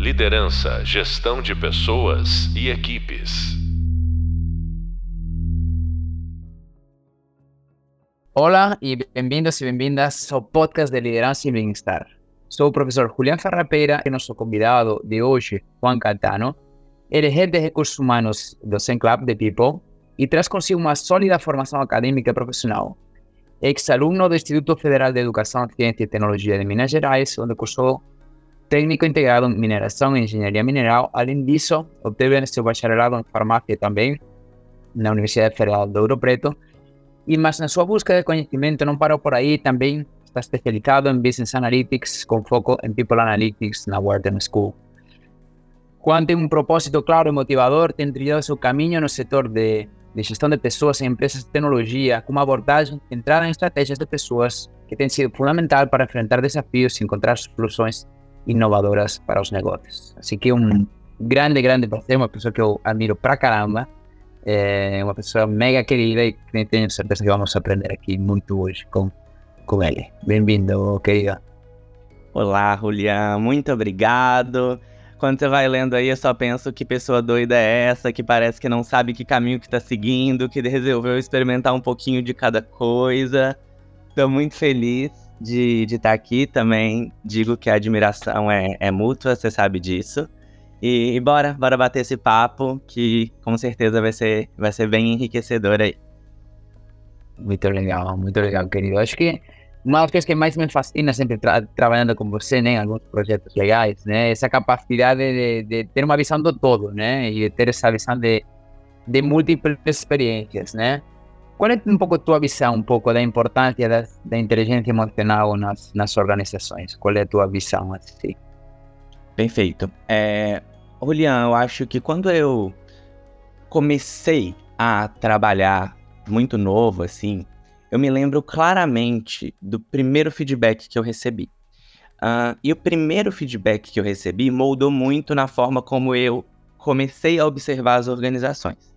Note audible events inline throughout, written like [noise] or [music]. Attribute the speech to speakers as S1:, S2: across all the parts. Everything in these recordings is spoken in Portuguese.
S1: Liderança, gestão de pessoas e equipes.
S2: Olá e bem-vindos e bem-vindas ao podcast de Liderança e Bem-Estar. Sou o professor Julián Ferrapeira e nosso convidado de hoje, Juan Catano. Ele é head de recursos humanos do Zen Club de People e traz consigo uma sólida formação acadêmica e profissional. Ex-aluno do Instituto Federal de Educação, Ciência e Tecnologia de Minas Gerais, onde cursou técnico integrado em mineração e engenharia mineral. Além disso, obteve seu bacharelado em farmácia também na Universidade Federal do Ouro Preto. E mas na sua busca de conhecimento não parou por aí, também está especializado em Business Analytics com foco em People Analytics na Wharton School. Juan tem um propósito claro e motivador, tem trilhado seu caminho no setor de, de gestão de pessoas em empresas de tecnologia, com uma abordagem centrada em estratégias de pessoas que tem sido fundamental para enfrentar desafios e encontrar soluções inovadoras para os negócios. Assim que um grande, grande prazer, uma pessoa que eu admiro pra caramba, é uma pessoa mega querida e tenho certeza que vamos aprender aqui muito hoje com, com ele. Bem-vindo, querida.
S3: Olá, Julián, muito obrigado. Quando você vai lendo aí, eu só penso que pessoa doida é essa, que parece que não sabe que caminho que tá seguindo, que resolveu experimentar um pouquinho de cada coisa. Tô muito feliz de estar tá aqui também. Digo que a admiração é, é mútua, você sabe disso. E, e, bora, bora bater esse papo, que com certeza vai ser, vai ser bem enriquecedor aí.
S2: Muito legal, muito legal, querido. Acho que uma das coisas que mais me fascina sempre tra trabalhando com você, né, em alguns projetos legais, né, essa capacidade de, de, ter uma visão do todo, né, e ter essa visão de, de múltiplas experiências, né. Qual é um pouco a tua visão, um pouco da importância da, da inteligência emocional nas, nas organizações? Qual é a tua visão assim?
S3: Perfeito. É, Julian, eu acho que quando eu comecei a trabalhar muito novo, assim, eu me lembro claramente do primeiro feedback que eu recebi. Uh, e o primeiro feedback que eu recebi moldou muito na forma como eu comecei a observar as organizações.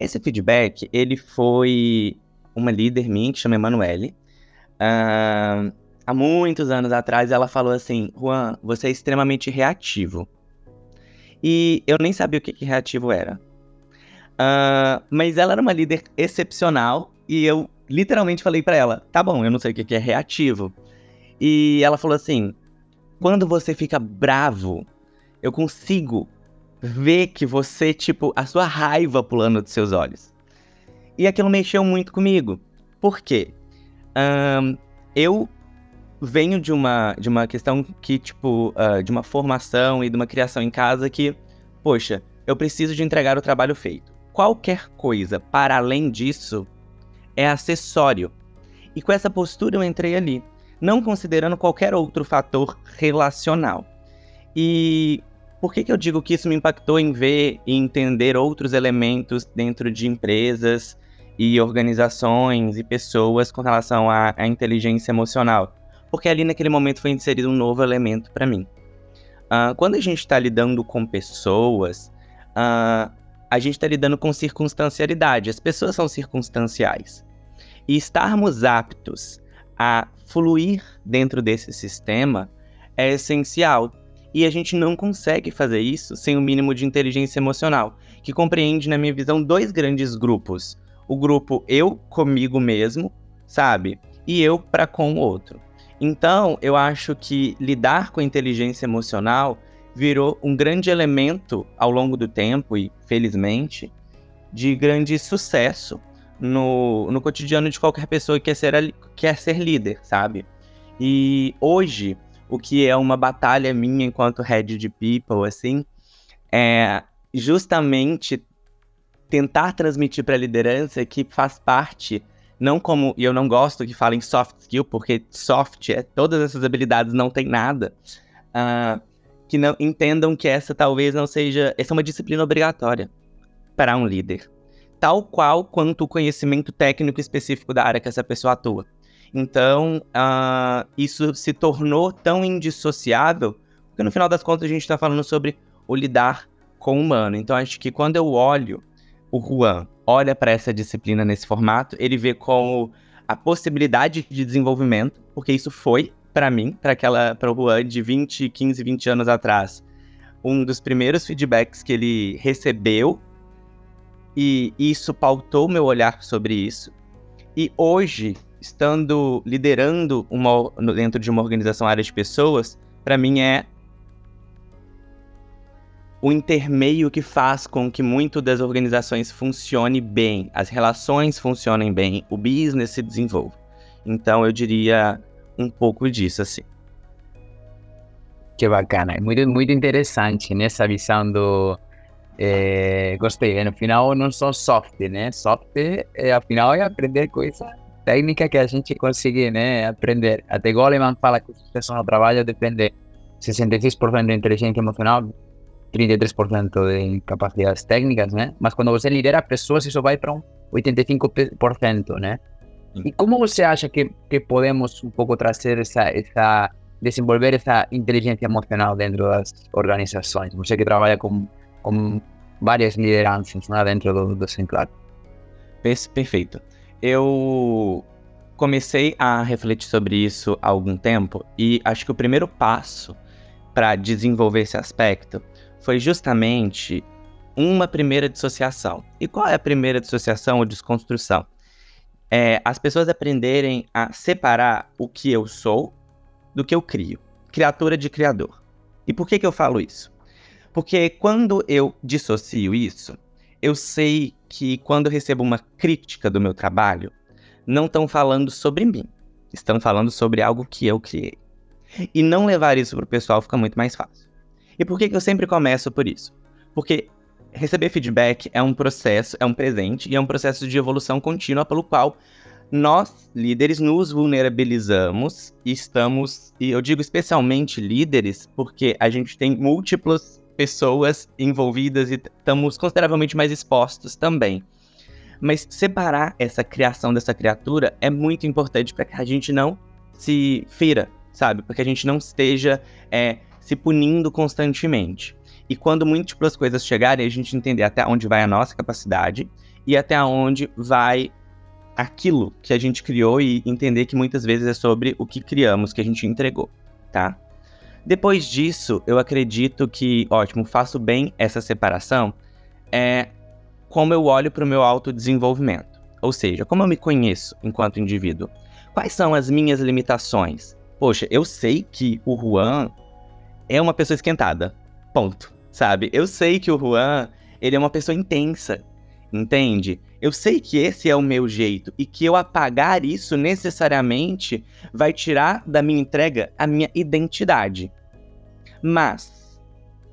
S3: Esse feedback, ele foi uma líder minha, que chama Emanuele. Uh, há muitos anos atrás, ela falou assim, Juan, você é extremamente reativo. E eu nem sabia o que, que reativo era. Uh, mas ela era uma líder excepcional e eu literalmente falei para ela, tá bom, eu não sei o que, que é reativo. E ela falou assim, quando você fica bravo, eu consigo ver que você, tipo, a sua raiva pulando dos seus olhos. E aquilo mexeu muito comigo. Por quê? Um, eu venho de uma, de uma questão que, tipo, uh, de uma formação e de uma criação em casa que, poxa, eu preciso de entregar o trabalho feito. Qualquer coisa para além disso é acessório. E com essa postura eu entrei ali, não considerando qualquer outro fator relacional. E por que, que eu digo que isso me impactou em ver e entender outros elementos dentro de empresas e organizações e pessoas com relação à, à inteligência emocional? Porque ali naquele momento foi inserido um novo elemento para mim. Uh, quando a gente está lidando com pessoas, uh, a gente está lidando com circunstancialidade. As pessoas são circunstanciais. E estarmos aptos a fluir dentro desse sistema é essencial e a gente não consegue fazer isso sem o um mínimo de inteligência emocional, que compreende, na minha visão, dois grandes grupos: o grupo eu comigo mesmo, sabe? E eu para com o outro. Então, eu acho que lidar com a inteligência emocional virou um grande elemento ao longo do tempo e, felizmente, de grande sucesso no, no cotidiano de qualquer pessoa que quer ser, quer ser líder, sabe? E hoje, o que é uma batalha minha enquanto head de people, assim, é justamente tentar transmitir para a liderança que faz parte, não como, e eu não gosto que falem soft skill, porque soft é todas essas habilidades não tem nada, uh, que não entendam que essa talvez não seja, essa é uma disciplina obrigatória para um líder, tal qual quanto o conhecimento técnico específico da área que essa pessoa atua. Então, uh, isso se tornou tão indissociável, porque no final das contas a gente está falando sobre o lidar com o humano. Então, acho que quando eu olho o Juan, olha para essa disciplina nesse formato, ele vê como a possibilidade de desenvolvimento, porque isso foi para mim, para aquela para o Juan de 20, 15, 20 anos atrás, um dos primeiros feedbacks que ele recebeu e isso pautou meu olhar sobre isso. E hoje, estando liderando uma, dentro de uma organização área de pessoas, para mim é o intermeio que faz com que muito das organizações funcione bem, as relações funcionem bem, o business se desenvolva. Então eu diria um pouco disso assim.
S2: Que bacana, é muito, muito interessante nessa visão do. É, gostei, no final não são soft, né? Soft, é, afinal, é aprender coisa técnica que a gente consegue né, aprender. Até Goleman fala que o sucesso no trabalho depende 66% de inteligência emocional, 33% de capacidades técnicas, né? Mas quando você lidera pessoas, isso vai para um 85%, né? E como você acha que, que podemos um pouco trazer essa, essa, desenvolver essa inteligência emocional dentro das organizações? Você que trabalha com, com várias lideranças né, dentro do, do Sinclair.
S3: Perfeito. Eu comecei a refletir sobre isso há algum tempo e acho que o primeiro passo para desenvolver esse aspecto foi justamente uma primeira dissociação. E qual é a primeira dissociação ou desconstrução? É as pessoas aprenderem a separar o que eu sou do que eu crio. Criatura de criador. E por que, que eu falo isso? Porque quando eu dissocio isso, eu sei que quando eu recebo uma crítica do meu trabalho, não estão falando sobre mim, estão falando sobre algo que eu criei. E não levar isso para o pessoal fica muito mais fácil. E por que, que eu sempre começo por isso? Porque receber feedback é um processo, é um presente e é um processo de evolução contínua pelo qual nós, líderes, nos vulnerabilizamos e estamos, e eu digo especialmente líderes, porque a gente tem múltiplas pessoas envolvidas e estamos consideravelmente mais expostos também. Mas separar essa criação dessa criatura é muito importante para que a gente não se fira, sabe? Para que a gente não esteja é, se punindo constantemente. E quando múltiplas coisas chegarem, a gente entender até onde vai a nossa capacidade e até onde vai aquilo que a gente criou e entender que muitas vezes é sobre o que criamos, que a gente entregou, tá? Depois disso, eu acredito que, ótimo, faço bem essa separação, é como eu olho para o meu autodesenvolvimento. Ou seja, como eu me conheço enquanto indivíduo. Quais são as minhas limitações? Poxa, eu sei que o Juan é uma pessoa esquentada. Ponto. Sabe? Eu sei que o Juan, ele é uma pessoa intensa. Entende? Eu sei que esse é o meu jeito e que eu apagar isso necessariamente vai tirar da minha entrega a minha identidade. Mas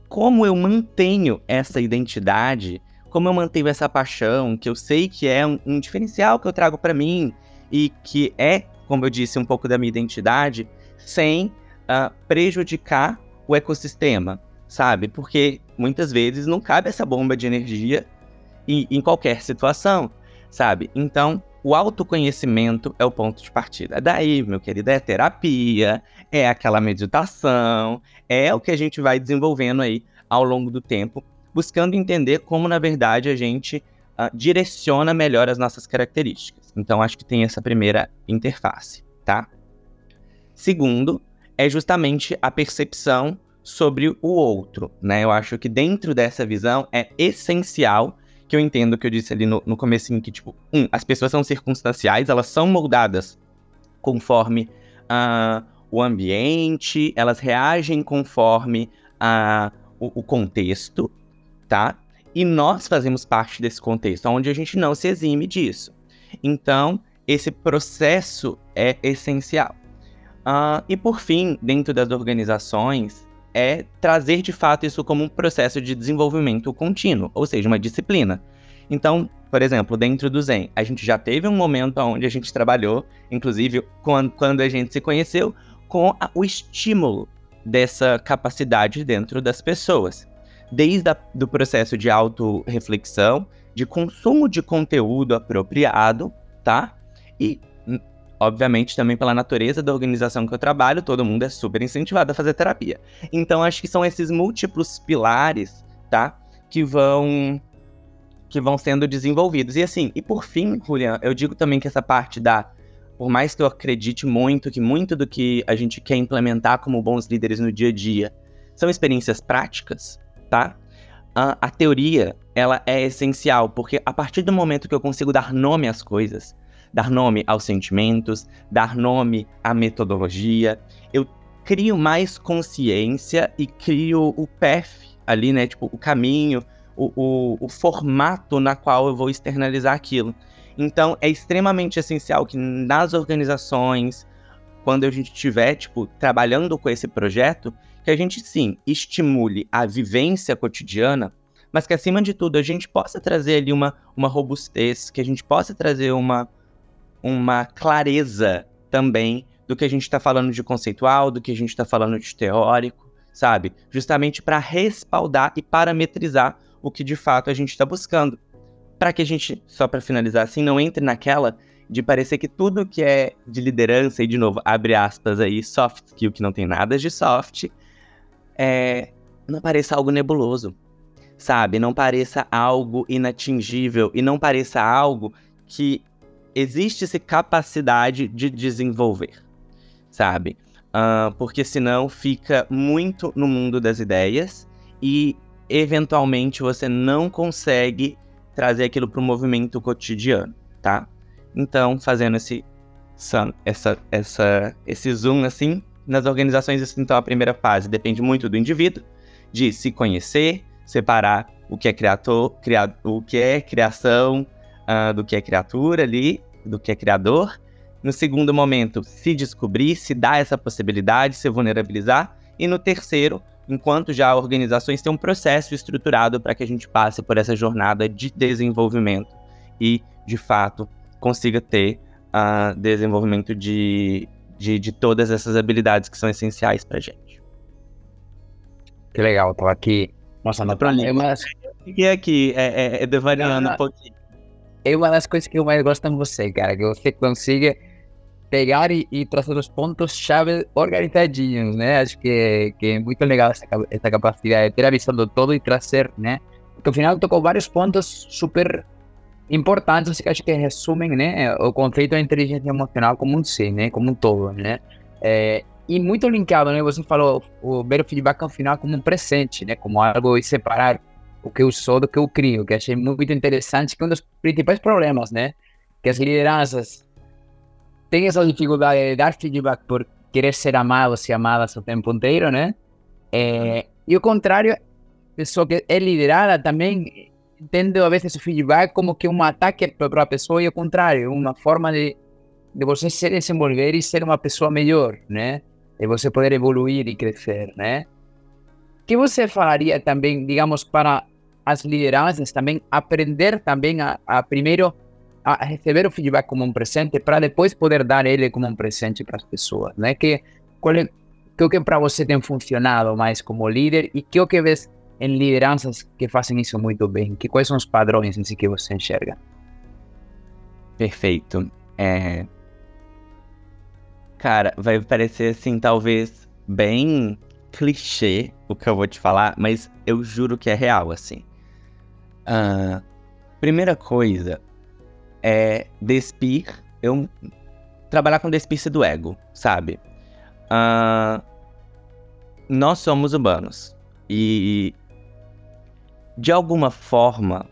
S3: como eu mantenho essa identidade, como eu mantenho essa paixão, que eu sei que é um, um diferencial que eu trago para mim e que é, como eu disse, um pouco da minha identidade, sem uh, prejudicar o ecossistema, sabe? Porque muitas vezes não cabe essa bomba de energia em, em qualquer situação, sabe? Então, o autoconhecimento é o ponto de partida. Daí, meu querido, é terapia, é aquela meditação, é o que a gente vai desenvolvendo aí ao longo do tempo, buscando entender como, na verdade, a gente uh, direciona melhor as nossas características. Então, acho que tem essa primeira interface, tá? Segundo, é justamente a percepção sobre o outro, né? Eu acho que dentro dessa visão é essencial que eu entendo que eu disse ali no, no comecinho que, tipo, um, as pessoas são circunstanciais, elas são moldadas conforme uh, o ambiente, elas reagem conforme uh, o, o contexto, tá? E nós fazemos parte desse contexto, onde a gente não se exime disso. Então, esse processo é essencial. Uh, e por fim, dentro das organizações, é trazer de fato isso como um processo de desenvolvimento contínuo, ou seja, uma disciplina. Então, por exemplo, dentro do Zen, a gente já teve um momento onde a gente trabalhou, inclusive quando a gente se conheceu, com a, o estímulo dessa capacidade dentro das pessoas. Desde o processo de autorreflexão, de consumo de conteúdo apropriado, tá? E Obviamente, também pela natureza da organização que eu trabalho, todo mundo é super incentivado a fazer terapia. Então, acho que são esses múltiplos pilares, tá? Que vão que vão sendo desenvolvidos. E assim, e por fim, Julian, eu digo também que essa parte da por mais que eu acredite muito que muito do que a gente quer implementar como bons líderes no dia a dia são experiências práticas, tá? A, a teoria, ela é essencial, porque a partir do momento que eu consigo dar nome às coisas, dar nome aos sentimentos, dar nome à metodologia, eu crio mais consciência e crio o path ali, né? Tipo, o caminho, o, o, o formato na qual eu vou externalizar aquilo. Então, é extremamente essencial que nas organizações, quando a gente estiver, tipo, trabalhando com esse projeto, que a gente, sim, estimule a vivência cotidiana, mas que, acima de tudo, a gente possa trazer ali uma, uma robustez, que a gente possa trazer uma, uma clareza também do que a gente está falando de conceitual, do que a gente está falando de teórico, sabe? Justamente para respaldar e parametrizar o que de fato a gente está buscando. Para que a gente, só para finalizar assim, não entre naquela de parecer que tudo que é de liderança, e de novo, abre aspas aí, soft skill, que não tem nada de soft, é, não pareça algo nebuloso, sabe? Não pareça algo inatingível e não pareça algo que existe essa capacidade de desenvolver, sabe? Uh, porque senão fica muito no mundo das ideias e eventualmente você não consegue trazer aquilo para o movimento cotidiano, tá? Então, fazendo esse, essa, essa, esse zoom assim, nas organizações, então a primeira fase depende muito do indivíduo, de se conhecer, separar o que é criador, criado, o que é criação uh, do que é criatura ali, do que é criador. No segundo momento, se descobrir, se dar essa possibilidade, se vulnerabilizar. E no terceiro, enquanto já organizações têm um processo estruturado para que a gente passe por essa jornada de desenvolvimento e, de fato, consiga ter uh, desenvolvimento de, de, de, todas essas habilidades que são essenciais para a gente.
S2: Que legal, tô aqui.
S3: Pra é uma... Fiquei aqui, é, é, é devariando um pouquinho
S2: é uma das coisas que eu mais gosto em você, cara, que você consiga pegar e, e trazer os pontos-chave organizadinhos, né? Acho que, que é muito legal essa, essa capacidade de ter a visão do todo e trazer, né? Porque ao final tocou vários pontos super importantes que acho que resumem, né, o conceito da inteligência emocional como um ser, né, como um todo, né? É, e muito linkado, né? Você falou o ver o feedback ao final como um presente, né? Como algo separar o que eu sou do que eu crio, que achei muito interessante, que é um dos principais problemas, né? Que as lideranças têm essa dificuldade de dar feedback por querer ser amados e amadas o tempo inteiro, né? É, e o contrário, a pessoa que é liderada também entende a vezes o feedback como que um ataque para a pessoa e o contrário, uma forma de, de você se desenvolver e ser uma pessoa melhor, né? De você poder evoluir e crescer, né? que você falaria também, digamos, para as lideranças também aprender também a, a primeiro a receber o feedback como um presente para depois poder dar ele como um presente para as pessoas, né? Que qual é que o que para você tem funcionado mais como líder e que o que vês em lideranças que fazem isso muito bem? Que quais são os padrões em si que você enxerga?
S3: Perfeito. É... Cara, vai parecer assim, talvez bem clichê o que eu vou te falar, mas eu juro que é real, assim. Uh, primeira coisa é despir. Eu trabalhar com despir do ego, sabe? Uh, nós somos humanos e de alguma forma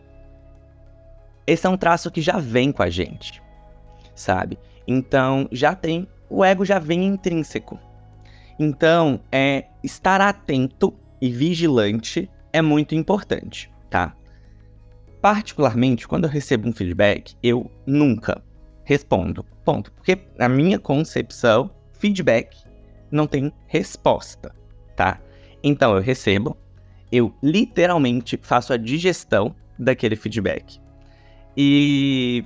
S3: esse é um traço que já vem com a gente, sabe? Então já tem o ego já vem intrínseco. Então, é estar atento e vigilante é muito importante, tá? Particularmente, quando eu recebo um feedback, eu nunca respondo. Ponto. Porque na minha concepção, feedback não tem resposta, tá? Então eu recebo, eu literalmente faço a digestão daquele feedback. E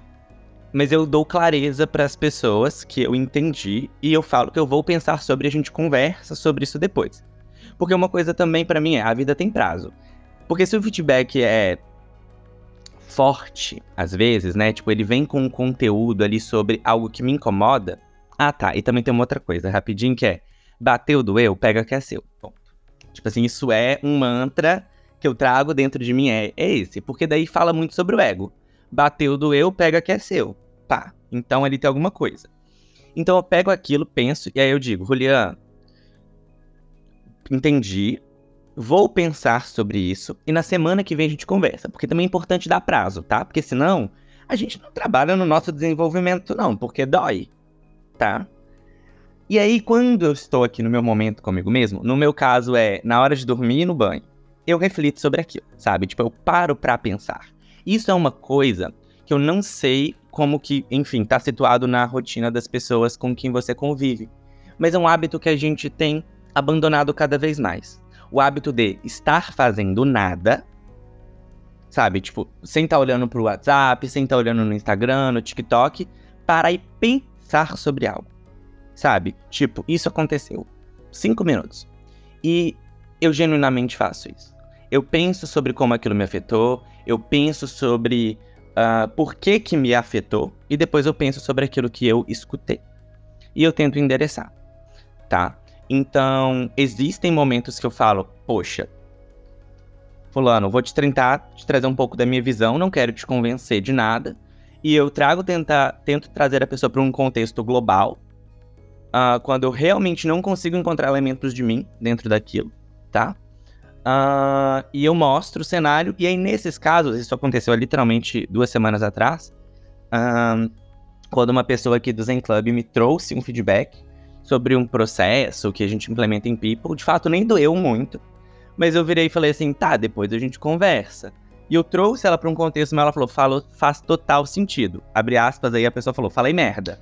S3: mas eu dou clareza para as pessoas que eu entendi e eu falo que eu vou pensar sobre, a gente conversa sobre isso depois. Porque uma coisa também para mim é, a vida tem prazo. Porque se o feedback é forte, às vezes, né? Tipo, ele vem com um conteúdo ali sobre algo que me incomoda. Ah, tá. E também tem uma outra coisa, rapidinho, que é bateu, doeu, pega que é seu. Tipo assim, isso é um mantra que eu trago dentro de mim, é, é esse. Porque daí fala muito sobre o ego bateu, doeu, pega que é seu. Pá. Então ali tem alguma coisa. Então eu pego aquilo, penso, e aí eu digo, Julian, entendi. Vou pensar sobre isso e na semana que vem a gente conversa, porque também é importante dar prazo, tá? Porque senão a gente não trabalha no nosso desenvolvimento, não, porque dói, tá? E aí, quando eu estou aqui no meu momento comigo mesmo, no meu caso é na hora de dormir e no banho, eu reflito sobre aquilo, sabe? Tipo, eu paro pra pensar. Isso é uma coisa que eu não sei como que, enfim, tá situado na rotina das pessoas com quem você convive. Mas é um hábito que a gente tem abandonado cada vez mais. O hábito de estar fazendo nada sabe? Tipo, sem estar tá olhando pro WhatsApp, sem estar tá olhando no Instagram, no TikTok, para e pensar sobre algo, sabe? Tipo, isso aconteceu. Cinco minutos. E eu genuinamente faço isso. Eu penso sobre como aquilo me afetou, eu penso sobre uh, por que que me afetou, e depois eu penso sobre aquilo que eu escutei. E eu tento endereçar, tá? Então, existem momentos que eu falo, poxa, Fulano, vou te tentar te trazer um pouco da minha visão, não quero te convencer de nada. E eu trago, tentar, tento trazer a pessoa para um contexto global, uh, quando eu realmente não consigo encontrar elementos de mim dentro daquilo, tá? Uh, e eu mostro o cenário, e aí nesses casos, isso aconteceu literalmente duas semanas atrás, uh, quando uma pessoa aqui do Zen Club me trouxe um feedback sobre um processo que a gente implementa em People, de fato nem doeu muito, mas eu virei e falei assim, tá, depois a gente conversa. E eu trouxe ela para um contexto, mas ela falou, falou, faz total sentido. Abre aspas, aí a pessoa falou, falei merda.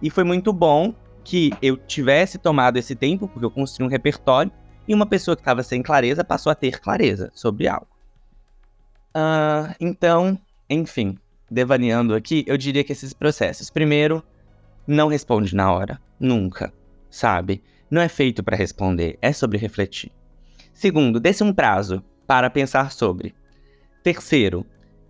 S3: E foi muito bom que eu tivesse tomado esse tempo, porque eu construí um repertório, e uma pessoa que estava sem clareza passou a ter clareza sobre algo. Uh, então, enfim, devaneando aqui, eu diria que esses processos. Primeiro, não responde na hora, nunca, sabe? Não é feito para responder, é sobre refletir. Segundo, desse um prazo para pensar sobre. Terceiro,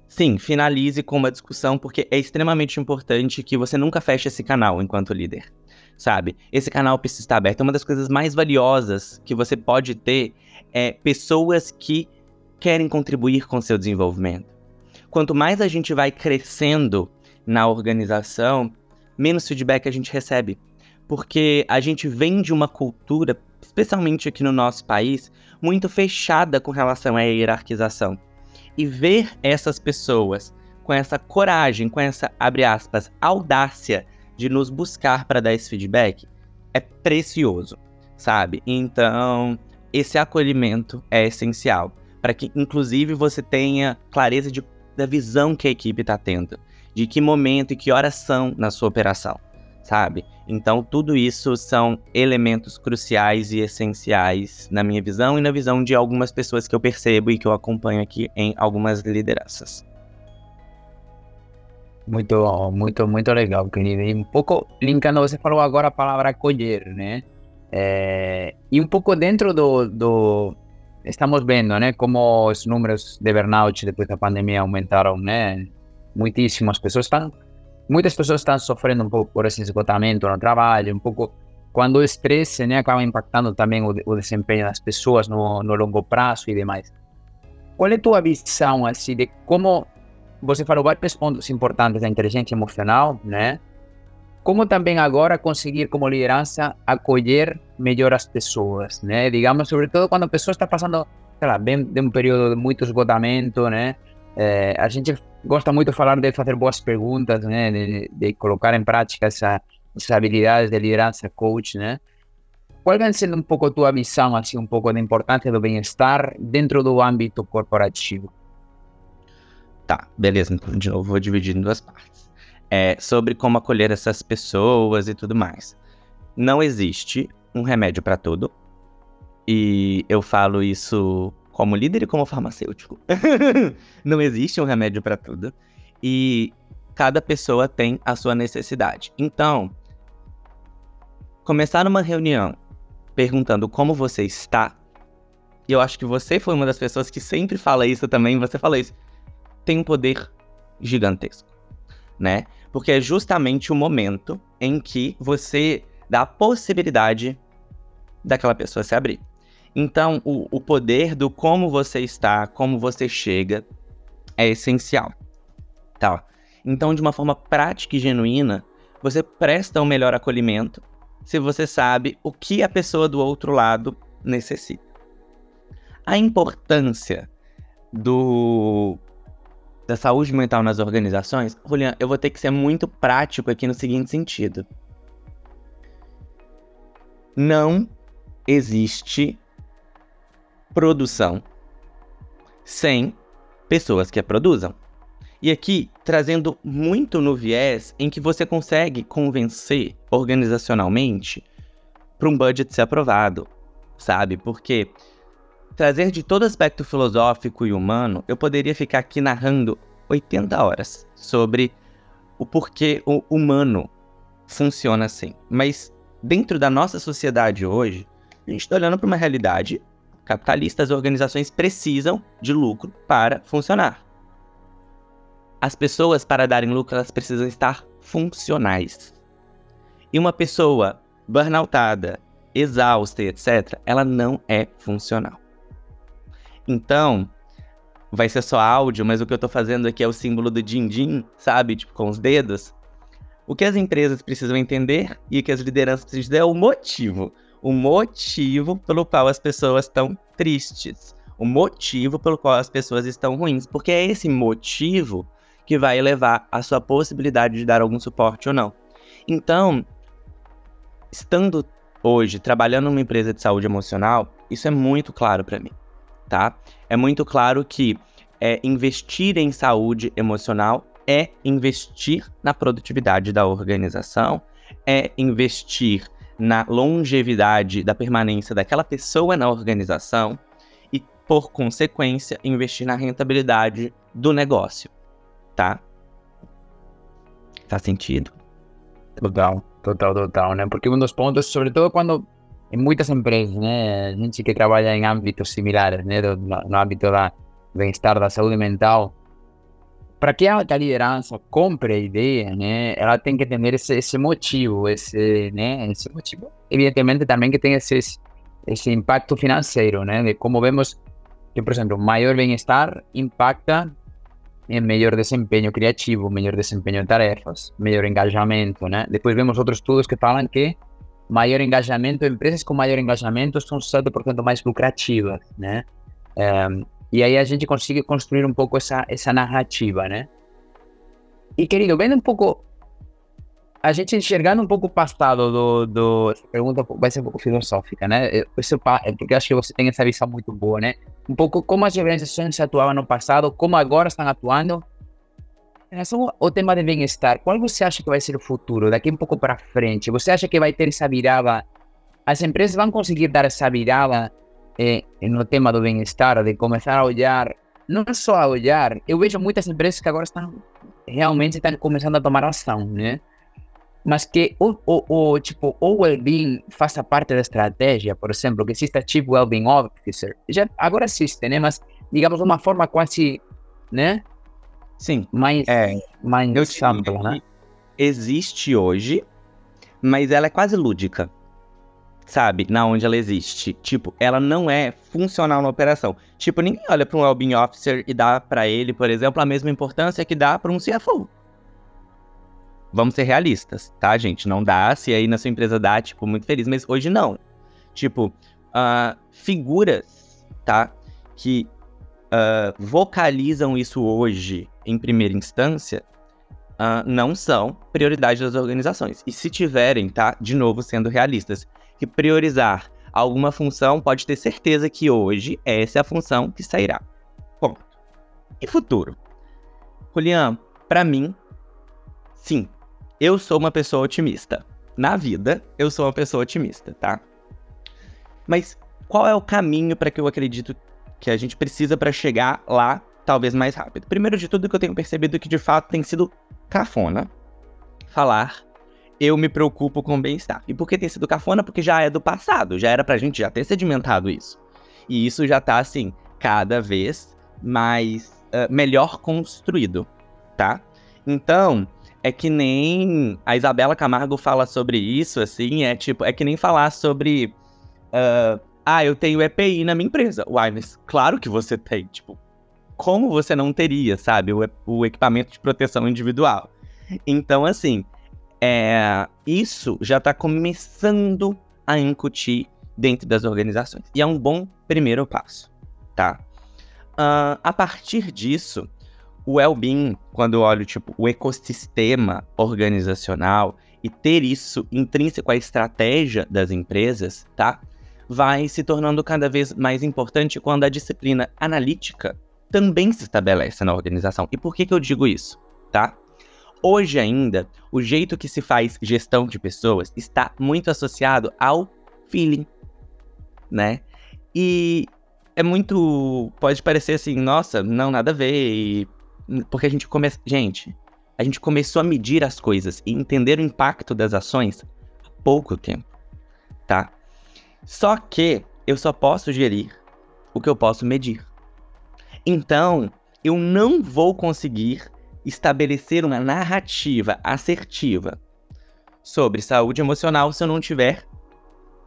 S3: sim, finalize com uma discussão, porque é extremamente importante que você nunca feche esse canal enquanto líder. Sabe? Esse canal precisa estar aberto. Uma das coisas mais valiosas que você pode ter é pessoas que querem contribuir com seu desenvolvimento. Quanto mais a gente vai crescendo na organização, menos feedback a gente recebe. Porque a gente vem de uma cultura, especialmente aqui no nosso país, muito fechada com relação à hierarquização. E ver essas pessoas com essa coragem, com essa, abre aspas, audácia de nos buscar para dar esse feedback é precioso, sabe? Então, esse acolhimento é essencial para que, inclusive, você tenha clareza de, da visão que a equipe está tendo, de que momento e que horas são na sua operação sabe? Então, tudo isso são elementos cruciais e essenciais na minha visão e na visão de algumas pessoas que eu percebo e que eu acompanho aqui em algumas lideranças.
S2: Muito, muito, muito legal, querido. E um pouco linkando, você falou agora a palavra acolher, né? É, e um pouco dentro do, do. Estamos vendo, né? Como os números de burnout depois da pandemia aumentaram, né? Muitíssimo. As pessoas estão muitas pessoas estão sofrendo um pouco por esse esgotamento no trabalho, um pouco quando o estresse né, acaba impactando também o, o desempenho das pessoas no, no, longo prazo e demais. Qual é a tua visão assim, de como você falou vários pontos importantes da inteligência emocional, né? Como também agora conseguir, como liderança, acolher melhor as pessoas, né? Digamos, sobretudo quando a pessoa está passando, sei lá, bem de um período de muito esgotamento, né? É, a gente gosta muito de falar de fazer boas perguntas, né? De, de colocar em prática essa, essas habilidades de liderança coach, né? Qual vem sendo um pouco a tua visão, assim, um pouco da importância do bem-estar dentro do âmbito corporativo?
S3: Tá, beleza. Então, de novo, vou dividir em duas partes. É, sobre como acolher essas pessoas e tudo mais. Não existe um remédio para tudo. E eu falo isso como líder e como farmacêutico. [laughs] não existe um remédio para tudo. E cada pessoa tem a sua necessidade. Então, começar uma reunião perguntando como você está, e eu acho que você foi uma das pessoas que sempre fala isso também, você fala isso, tem um poder gigantesco, né? Porque é justamente o momento em que você dá a possibilidade daquela pessoa se abrir. Então, o, o poder do como você está, como você chega, é essencial. Tá? Então, de uma forma prática e genuína, você presta um melhor acolhimento se você sabe o que a pessoa do outro lado necessita. a importância do da saúde mental nas organizações, Julian, eu vou ter que ser muito prático aqui no seguinte sentido. Não existe produção sem pessoas que a produzam. E aqui, trazendo muito no viés em que você consegue convencer organizacionalmente para um budget ser aprovado, sabe? Porque trazer de todo aspecto filosófico e humano, eu poderia ficar aqui narrando 80 horas sobre o porquê o humano funciona assim. Mas dentro da nossa sociedade hoje, a gente está olhando para uma realidade capitalista, as organizações precisam de lucro para funcionar. As pessoas, para darem lucro, elas precisam estar funcionais. E uma pessoa burnoutada, exausta, etc., ela não é funcional. Então, vai ser só áudio, mas o que eu tô fazendo aqui é o símbolo do din-din, sabe? Tipo, com os dedos. O que as empresas precisam entender e o que as lideranças precisam entender é o motivo. O motivo pelo qual as pessoas estão tristes. O motivo pelo qual as pessoas estão ruins. Porque é esse motivo que vai levar a sua possibilidade de dar algum suporte ou não. Então, estando hoje trabalhando numa empresa de saúde emocional, isso é muito claro para mim, tá? É muito claro que é, investir em saúde emocional é investir na produtividade da organização, é investir na longevidade da permanência daquela pessoa na organização e, por consequência, investir na rentabilidade do negócio, tá? Faz sentido?
S2: Total, total, total, né? Porque um dos pontos, sobretudo quando em muitas empresas, né, gente que trabalha em âmbitos similares, né, no, no âmbito da bem-estar, da saúde mental, para que a liderança compre a ideia, né, ela tem que ter esse, esse motivo, esse, né, esse motivo, evidentemente também que tem esse, esse impacto financeiro, né, de como vemos que, por exemplo, maior bem-estar impacta em melhor desempenho criativo, melhor desempenho em tarefas, melhor engajamento, né? Depois vemos outros estudos que falam que maior engajamento, empresas com maior engajamento são 7% mais lucrativas, né? Um, e aí a gente consegue construir um pouco essa, essa narrativa, né? E querido, vendo um pouco, a gente enxergando um pouco o passado do, do pergunta vai ser um pouco filosófica, né? Isso, porque acho que você tem essa visão muito boa, né? Um pouco como as organizações atuavam no passado, como agora estão atuando em relação ao tema de bem-estar, qual você acha que vai ser o futuro, daqui um pouco para frente? Você acha que vai ter essa virada? As empresas vão conseguir dar essa virada eh, no tema do bem-estar, de começar a olhar, não só a olhar, eu vejo muitas empresas que agora estão realmente estão começando a tomar ação, né? Mas que o, o, o tipo, o well-being faça parte da estratégia, por exemplo, que exista Chief Well-being Officer, já agora existe, né? Mas, digamos, uma forma quase, né?
S3: Sim.
S2: mais,
S3: É,
S2: mais ampla, né?
S3: existe hoje, mas ela é quase lúdica. Sabe? Na onde ela existe. Tipo, ela não é funcional na operação. Tipo, ninguém olha para um Wellbeing Officer e dá para ele, por exemplo, a mesma importância que dá para um CFO. Vamos ser realistas, tá, gente? Não dá. Se aí na sua empresa dá, tipo, muito feliz. Mas hoje não. Tipo, ah, figuras, tá? Que ah, vocalizam isso hoje em primeira instância ah, não são prioridade das organizações. E se tiverem, tá? De novo, sendo realistas, que priorizar alguma função, pode ter certeza que hoje essa é a função que sairá. Ponto. E futuro? Julian, para mim, sim, eu sou uma pessoa otimista. Na vida, eu sou uma pessoa otimista, tá? Mas qual é o caminho para que eu acredito que a gente precisa para chegar lá, talvez mais rápido? Primeiro de tudo, que eu tenho percebido que de fato tem sido cafona falar eu me preocupo com o bem-estar. E por que tem sido cafona? Porque já é do passado, já era pra gente já ter sedimentado isso. E isso já tá, assim, cada vez mais uh, melhor construído, tá? Então, é que nem a Isabela Camargo fala sobre isso, assim, é tipo, é que nem falar sobre. Uh, ah, eu tenho EPI na minha empresa. Uai, mas claro que você tem, tipo, como você não teria, sabe, o, o equipamento de proteção individual? Então, assim, é, isso já está começando a incutir dentro das organizações. E é um bom primeiro passo, tá? Uh, a partir disso, o well-being, quando eu olho tipo o ecossistema organizacional e ter isso intrínseco à estratégia das empresas, tá? Vai se tornando cada vez mais importante quando a disciplina analítica também se estabelece na organização. E por que, que eu digo isso, tá? Hoje ainda, o jeito que se faz gestão de pessoas está muito associado ao feeling, né? E é muito. Pode parecer assim, nossa, não, nada a ver. E... Porque a gente começa. Gente, a gente começou a medir as coisas e entender o impacto das ações há pouco tempo, tá? Só que eu só posso gerir o que eu posso medir. Então, eu não vou conseguir estabelecer uma narrativa assertiva sobre saúde emocional se eu não tiver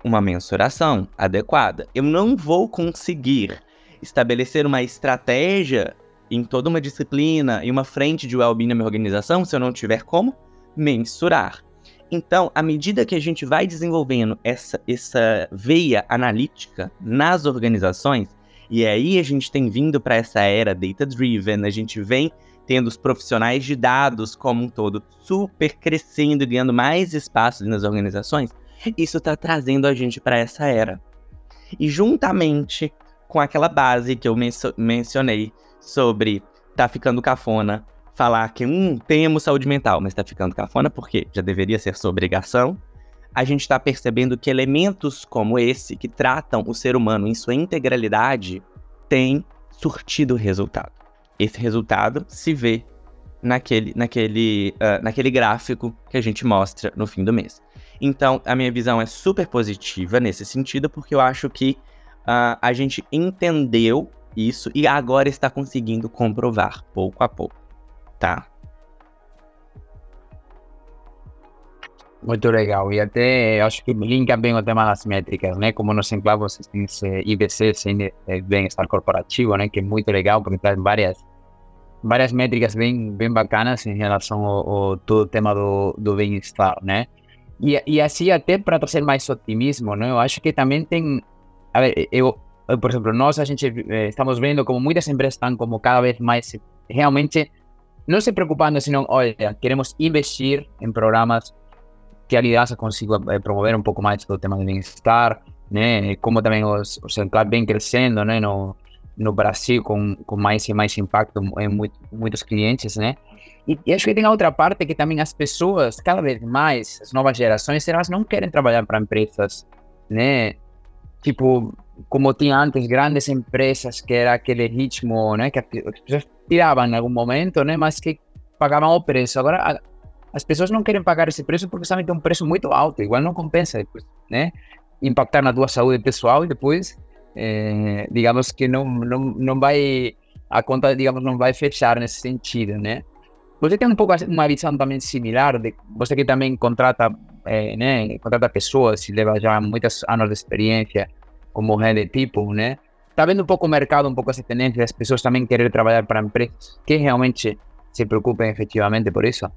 S3: uma mensuração adequada. Eu não vou conseguir estabelecer uma estratégia em toda uma disciplina e uma frente de well-being na minha organização se eu não tiver como mensurar. Então, à medida que a gente vai desenvolvendo essa, essa veia analítica nas organizações, e aí a gente tem vindo para essa era data-driven, a gente vem tendo os profissionais de dados como um todo super crescendo e ganhando mais espaço nas organizações, isso está trazendo a gente para essa era. E juntamente com aquela base que eu mencionei sobre tá ficando cafona falar que, hum, temos saúde mental, mas tá ficando cafona porque já deveria ser sua obrigação, a gente está percebendo que elementos como esse, que tratam o ser humano em sua integralidade, têm surtido resultado. Esse resultado se vê naquele, naquele, uh, naquele gráfico que a gente mostra no fim do mês. Então, a minha visão é super positiva nesse sentido, porque eu acho que uh, a gente entendeu isso e agora está conseguindo comprovar pouco a pouco, tá?
S2: Muito legal. E até acho que linka bem o tema das métricas, né? Como nos enclavos tem esse IBC, esse bem-estar corporativo, né? Que é muito legal porque traz várias várias métricas bem bem bacanas em relação ao, ao todo o tema do, do bem-estar, né? E, e assim até para trazer mais otimismo, né? Eu acho que também tem, a ver, eu, eu por exemplo, nós a gente eh, estamos vendo como muitas empresas estão como cada vez mais realmente não se preocupando, senão, olha, queremos investir em programas que a liderança consiga eh, promover um pouco mais o tema do bem-estar, né? Como também os, os enclaves vem crescendo, né? No, no Brasil com, com mais e mais impacto em muito, muitos clientes, né? E, e, acho que tem a outra parte que também as pessoas, cada vez mais, as novas gerações, elas não querem trabalhar para empresas, né? Tipo, como tinha antes, grandes empresas que era aquele ritmo, né? Que as pessoas tiravam em algum momento, né? Mas que pagavam o preço. Agora, as pessoas não querem pagar esse preço porque sabem que é um preço muito alto. Igual não compensa depois, né? Impactar na tua saúde pessoal e depois, eh, digamos que não, não, não vai, a conta, digamos, não vai fechar nesse sentido, né? Você tem um pouco uma visão também similar, de você que também contrata, é, né, contrata pessoas e leva já muitos anos de experiência como head tipo, né? Está vendo um pouco o mercado, um pouco essa tendência das pessoas também querer trabalhar para empresas que realmente se preocupem efetivamente por isso?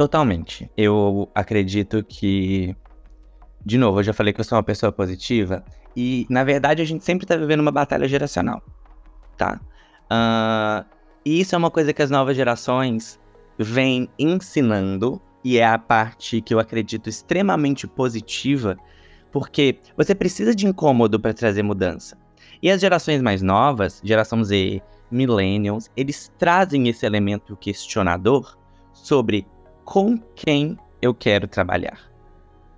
S3: Totalmente. Eu acredito que, de novo, eu já falei que eu sou uma pessoa positiva e, na verdade, a gente sempre está vivendo uma batalha geracional, tá? Uh, e isso é uma coisa que as novas gerações vêm ensinando, e é a parte que eu acredito extremamente positiva, porque você precisa de incômodo para trazer mudança. E as gerações mais novas, geração Z, millennials, eles trazem esse elemento questionador sobre com quem eu quero trabalhar,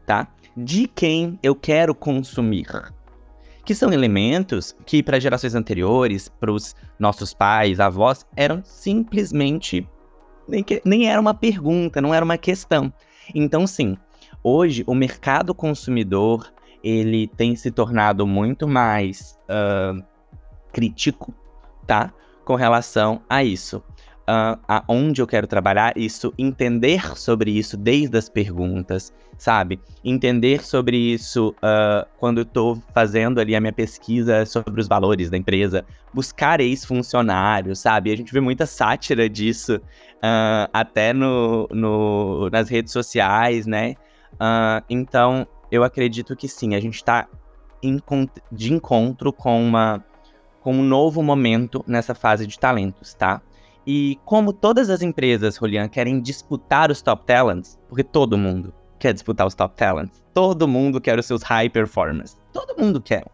S3: tá? De quem eu quero consumir que são elementos que para gerações anteriores, para os nossos pais, avós, eram simplesmente nem, que, nem era uma pergunta, não era uma questão. Então, sim, hoje o mercado consumidor ele tem se tornado muito mais uh, crítico, tá? Com relação a isso uh, aonde eu quero trabalhar, isso, entender sobre isso desde as perguntas, sabe? Entender sobre isso uh, quando eu tô fazendo ali a minha pesquisa sobre os valores da empresa, buscar ex-funcionários, sabe? A gente vê muita sátira disso uh, até no, no, nas redes sociais, né? então, eu acredito que sim, a gente está de encontro com uma com um novo momento nessa fase de talentos, tá? E como todas as empresas, Julian, querem disputar os top talents, porque todo mundo quer disputar os top talents, todo mundo quer os seus high performers, todo mundo quer.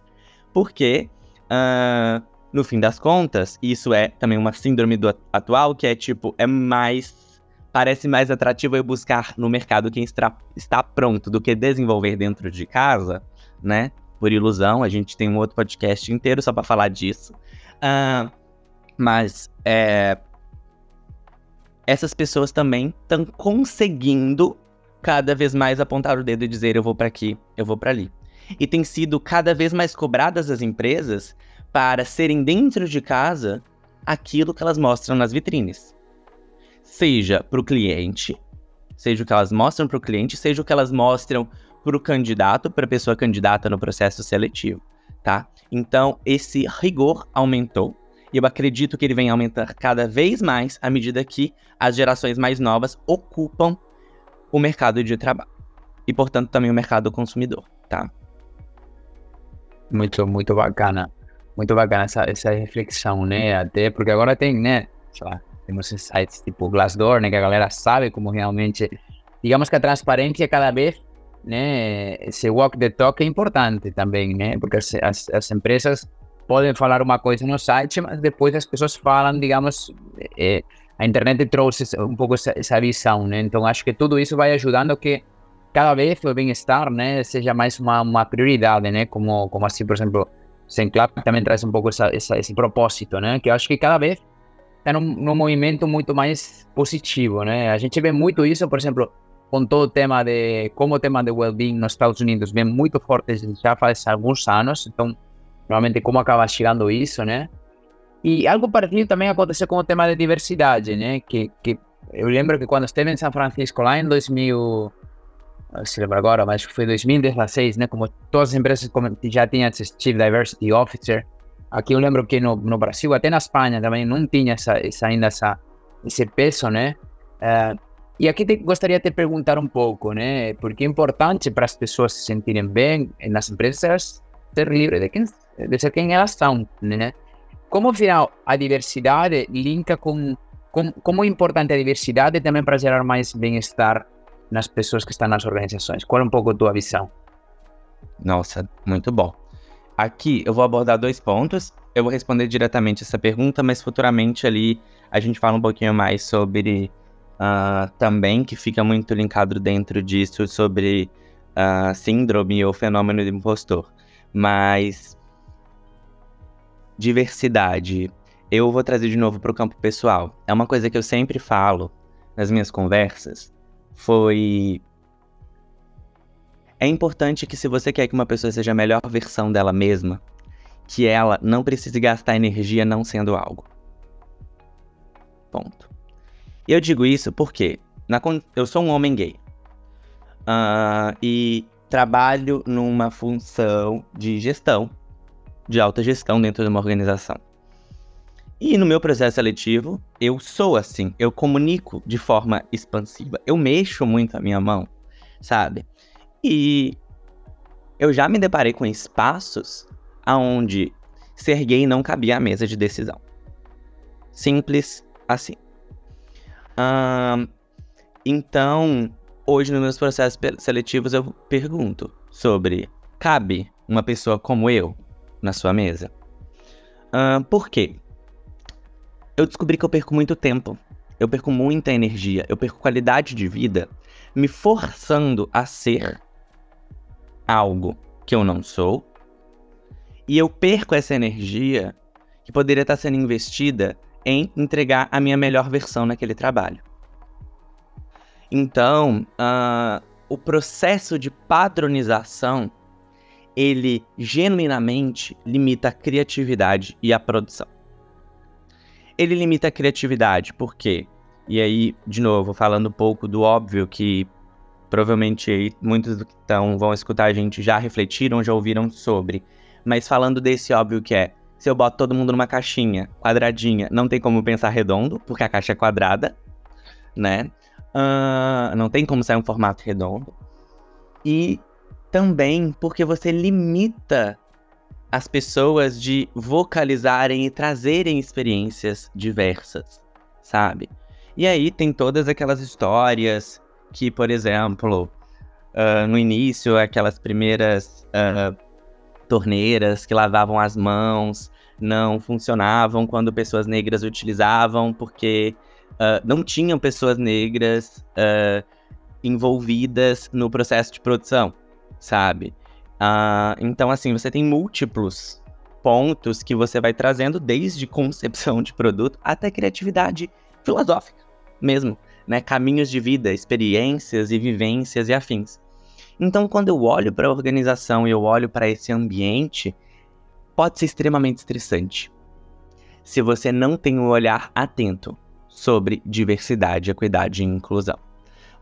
S3: Porque, uh, no fim das contas, isso é também uma síndrome do atual, que é tipo, é mais. Parece mais atrativo eu buscar no mercado quem está, está pronto do que desenvolver dentro de casa, né? Por ilusão, a gente tem um outro podcast inteiro só para falar disso. Uh, mas é, essas pessoas também estão conseguindo cada vez mais apontar o dedo e dizer eu vou para aqui, eu vou para ali. E tem sido cada vez mais cobradas as empresas para serem dentro de casa aquilo que elas mostram nas vitrines. Seja para o cliente, seja o que elas mostram para o cliente, seja o que elas mostram para o candidato, para a pessoa candidata no processo seletivo, tá? Então, esse rigor aumentou e eu acredito que ele vem aumentar cada vez mais à medida que as gerações mais novas ocupam o mercado de trabalho. E, portanto, também o mercado consumidor, tá?
S2: Muito, muito bacana. Muito bacana essa, essa reflexão, né? Até porque agora tem, né? Sei lá, temos sites tipo Glassdoor, né? Que a galera sabe como realmente... Digamos que a transparência cada vez, né? Esse walk the talk é importante também, né? Porque as, as, as empresas podem falar uma coisa no site, mas depois as pessoas falam, digamos, é, a internet trouxe um pouco essa, essa, visão, né? Então acho que tudo isso vai ajudando que cada vez o bem-estar, né, seja mais uma, uma prioridade, né? Como como assim, por exemplo, Senclap também traz um pouco essa, essa, esse propósito, né? Que eu acho que cada vez está num, num movimento muito mais positivo, né? A gente vê muito isso, por exemplo, com todo o tema de como o tema de well-being nos Estados Unidos vem muito forte já faz alguns anos, então normalmente como acaba chegando isso, né? E algo parecido também aconteceu com o tema de diversidade, né? Que, que eu lembro que quando esteve em São Francisco, lá em 2000, não se lembro agora, mas foi 2016, né? Como todas as empresas já tinham esse Chief Diversity Officer. Aqui eu lembro que no, no Brasil, até na Espanha também, não tinha essa, essa ainda essa, esse peso, né? Uh, e aqui te, gostaria de te perguntar um pouco, né? Porque é importante para as pessoas se sentirem bem nas empresas ser livre de quem de ser quem elas são, né? Como afinal a diversidade linka com, com como é importante a diversidade também para gerar mais bem-estar nas pessoas que estão nas organizações? Qual é um pouco a tua visão?
S3: Nossa, muito bom. Aqui eu vou abordar dois pontos. Eu vou responder diretamente essa pergunta, mas futuramente ali a gente fala um pouquinho mais sobre uh, também, que fica muito linkado dentro disso, sobre uh, síndrome ou fenômeno do impostor. Mas diversidade, eu vou trazer de novo para o campo pessoal. É uma coisa que eu sempre falo nas minhas conversas. Foi. É importante que, se você quer que uma pessoa seja a melhor versão dela mesma, que ela não precise gastar energia não sendo algo. Ponto. E eu digo isso porque na, eu sou um homem gay. Uh, e trabalho numa função de gestão de alta gestão dentro de uma organização. E no meu processo seletivo, eu sou assim, eu comunico de forma expansiva, eu mexo muito a minha mão, sabe? E eu já me deparei com espaços aonde ser gay não cabia à mesa de decisão. Simples assim. então, hoje nos meus processos seletivos eu pergunto sobre: cabe uma pessoa como eu na sua mesa. Uh, por quê? Eu descobri que eu perco muito tempo, eu perco muita energia, eu perco qualidade de vida me forçando a ser algo que eu não sou. E eu perco essa energia que poderia estar sendo investida em entregar a minha melhor versão naquele trabalho. Então, uh, o processo de padronização ele genuinamente limita a criatividade e a produção. Ele limita a criatividade, por quê? E aí, de novo, falando um pouco do óbvio que provavelmente aí, muitos que estão, vão escutar a gente já refletiram, já ouviram sobre. Mas falando desse óbvio que é, se eu boto todo mundo numa caixinha quadradinha, não tem como pensar redondo, porque a caixa é quadrada, né? Uh, não tem como sair um formato redondo. E também porque você limita as pessoas de vocalizarem e trazerem experiências diversas, sabe? E aí tem todas aquelas histórias que, por exemplo, uh, no início, aquelas primeiras uh, torneiras que lavavam as mãos não funcionavam quando pessoas negras utilizavam, porque uh, não tinham pessoas negras envolvidas no processo de produção, sabe? então, assim, você tem múltiplos pontos que você vai trazendo desde concepção de produto até criatividade filosófica mesmo né, caminhos de vida, experiências e vivências e afins. Então, quando eu olho para a organização e eu olho para esse ambiente, pode ser extremamente estressante. Se você não tem um olhar atento sobre diversidade, equidade e inclusão.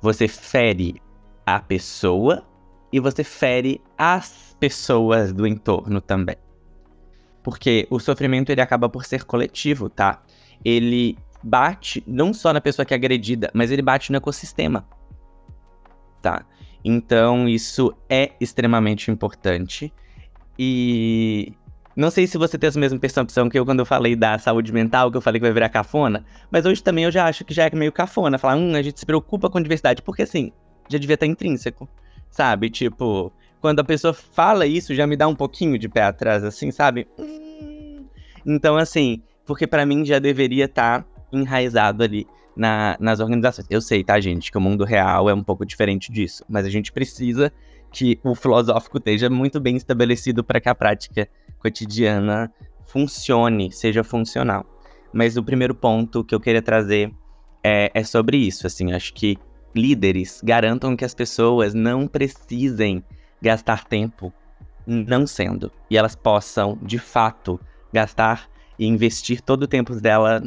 S3: Você fere a pessoa e você fere as pessoas do entorno também. Porque o sofrimento ele acaba por ser coletivo, tá? Ele bate não só na pessoa que é agredida, mas ele bate no ecossistema. Tá? Então, isso é extremamente importante. E não sei se você tem essa mesma percepção que eu quando eu falei da saúde mental, que eu falei que vai virar cafona, mas hoje também eu já acho que já é meio cafona. Falar, hum, a gente se preocupa com diversidade, porque assim, já devia estar intrínseco, sabe? Tipo, quando a pessoa fala isso, já me dá um pouquinho de pé atrás, assim, sabe? Hum. Então, assim, porque para mim já deveria estar enraizado ali na, nas organizações. Eu sei, tá, gente, que o mundo real é um pouco diferente disso, mas a gente precisa que o filosófico esteja muito bem estabelecido para que a prática cotidiana funcione, seja funcional. Mas o primeiro ponto que eu queria trazer é, é sobre isso, assim, acho que líderes garantam que as pessoas não precisem gastar tempo não sendo, e elas possam, de fato, gastar e investir todo o tempo dela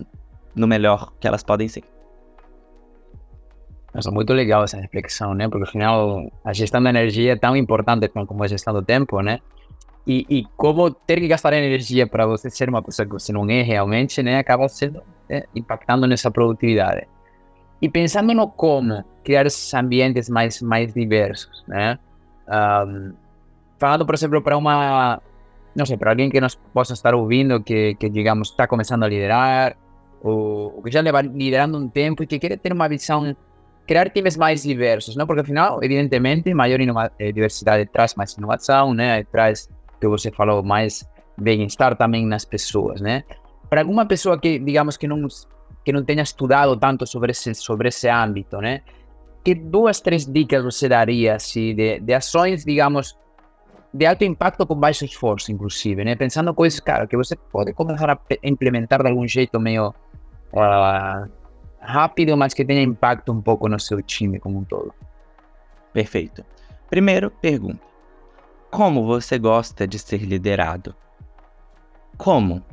S3: no melhor que elas podem ser.
S2: Nossa, muito legal essa reflexão, né? Porque afinal a gestão da energia é tão importante como a gestão do tempo, né? E, e como ter que gastar energia para você ser uma pessoa que você não é realmente, né? Acaba sendo né? impactando nessa produtividade. E pensando no como criar esses ambientes mais mais diversos, né? Um, falando, por exemplo, para uma, não sei, para alguém que nos possa estar ouvindo, que, que digamos está começando a liderar, o, que já leva liderando um tempo e que quer ter uma visão, criar times mais diversos, não? Porque afinal, evidentemente, maior eh, diversidade traz mais inovação, né? Traz, que você falou, mais bem-estar também nas pessoas, né? Para alguma pessoa que, digamos, que não que não tenha estudado tanto sobre esse sobre esse âmbito, né? Que duas, três dicas você daria, assim, de, de ações, digamos, de alto impacto com baixo esforço, inclusive, né? Pensando coisas, cara, que você pode começar a implementar de algum jeito meio uh, rápido, mas que tenha impacto um pouco no seu time como um todo.
S3: Perfeito. Primeiro, pergunta: Como você gosta de ser liderado? Como?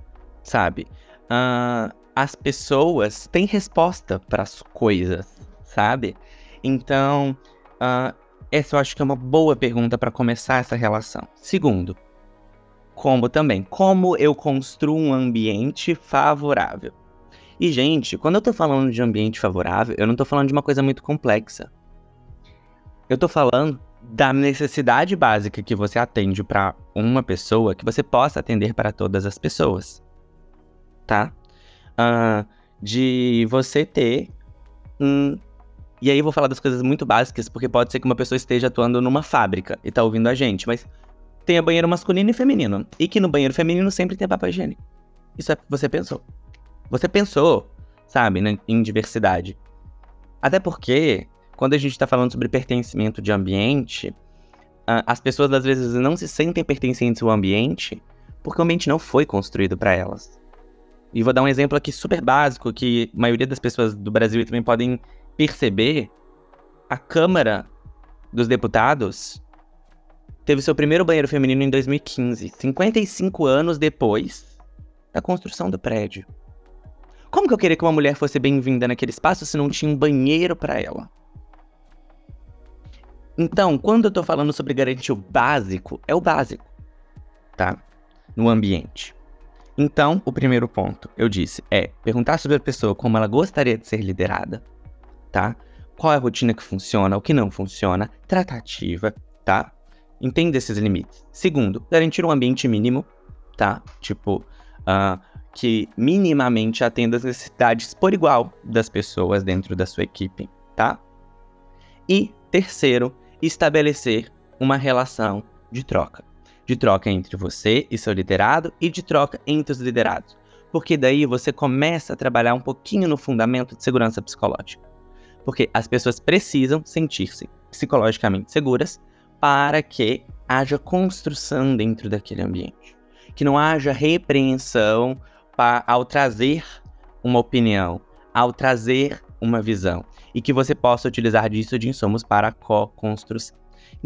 S3: Sabe? Uh, as pessoas têm resposta para as coisas, sabe? Então, uh, essa eu acho que é uma boa pergunta para começar essa relação. Segundo, como também, como eu construo um ambiente favorável? E, gente, quando eu tô falando de ambiente favorável, eu não tô falando de uma coisa muito complexa. Eu tô falando da necessidade básica que você atende para uma pessoa que você possa atender para todas as pessoas. Tá? Uh, de você ter um. E aí eu vou falar das coisas muito básicas, porque pode ser que uma pessoa esteja atuando numa fábrica e tá ouvindo a gente, mas tenha banheiro masculino e feminino. E que no banheiro feminino sempre tem papel higiênico. Isso é o que você pensou. Você pensou, sabe, em diversidade. Até porque, quando a gente está falando sobre pertencimento de ambiente, as pessoas às vezes não se sentem pertencentes ao ambiente porque o ambiente não foi construído para elas. E vou dar um exemplo aqui super básico que a maioria das pessoas do Brasil também podem perceber. A Câmara dos Deputados teve seu primeiro banheiro feminino em 2015, 55 anos depois da construção do prédio. Como que eu queria que uma mulher fosse bem-vinda naquele espaço se não tinha um banheiro para ela? Então, quando eu tô falando sobre garantir o básico, é o básico, tá? No ambiente. Então, o primeiro ponto, eu disse, é perguntar sobre a pessoa como ela gostaria de ser liderada, tá? Qual é a rotina que funciona, o que não funciona, tratativa, tá? Entenda esses limites. Segundo, garantir um ambiente mínimo tá? Tipo, uh, que minimamente atenda as necessidades por igual das pessoas dentro da sua equipe, tá? E terceiro, estabelecer uma relação de troca. De troca entre você e seu liderado e de troca entre os liderados. Porque daí você começa a trabalhar um pouquinho no fundamento de segurança psicológica. Porque as pessoas precisam sentir-se psicologicamente seguras para que haja construção dentro daquele ambiente. Que não haja repreensão para, ao trazer uma opinião, ao trazer uma visão. E que você possa utilizar disso de insumos para co-construção.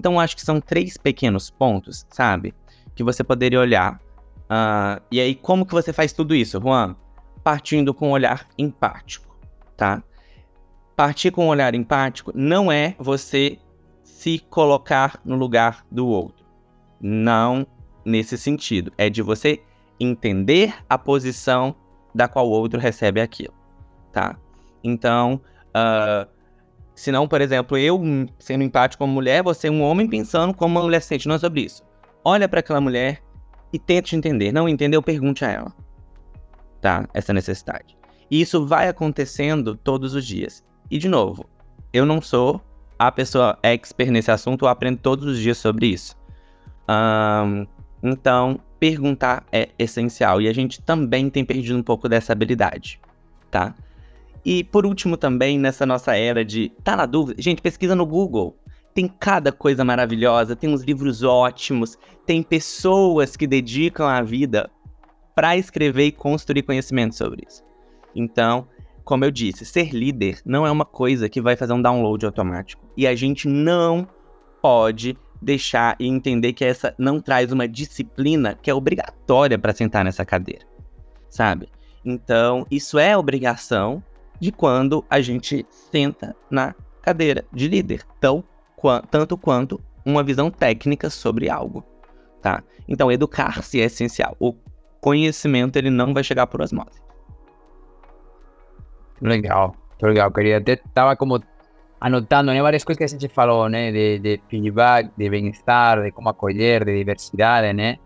S3: Então, acho que são três pequenos pontos, sabe? Que você poderia olhar. Uh, e aí, como que você faz tudo isso, Juan? Partindo com um olhar empático, tá? Partir com um olhar empático não é você se colocar no lugar do outro. Não nesse sentido. É de você entender a posição da qual o outro recebe aquilo, tá? Então, uh, se não, por exemplo, eu sendo empático como mulher, você é um homem pensando como uma mulher sente. Não é sobre isso. Olha para aquela mulher e tente entender. Não entendeu? Pergunte a ela, tá? Essa necessidade. E isso vai acontecendo todos os dias. E de novo, eu não sou a pessoa expert nesse assunto, eu aprendo todos os dias sobre isso. Um, então, perguntar é essencial. E a gente também tem perdido um pouco dessa habilidade, tá? E por último também, nessa nossa era de tá na dúvida, gente, pesquisa no Google. Tem cada coisa maravilhosa, tem uns livros ótimos, tem pessoas que dedicam a vida para escrever e construir conhecimento sobre isso. Então, como eu disse, ser líder não é uma coisa que vai fazer um download automático. E a gente não pode deixar e entender que essa não traz uma disciplina que é obrigatória para sentar nessa cadeira, sabe? Então, isso é obrigação de quando a gente senta na cadeira de líder, tão, tanto quanto uma visão técnica sobre algo, tá? Então, educar-se é essencial. O conhecimento ele não vai chegar por osmose.
S2: Legal, legal, querida. Até estava como anotando né, várias coisas que a gente falou, né? De, de feedback, de bem-estar, de como acolher, de diversidade, né?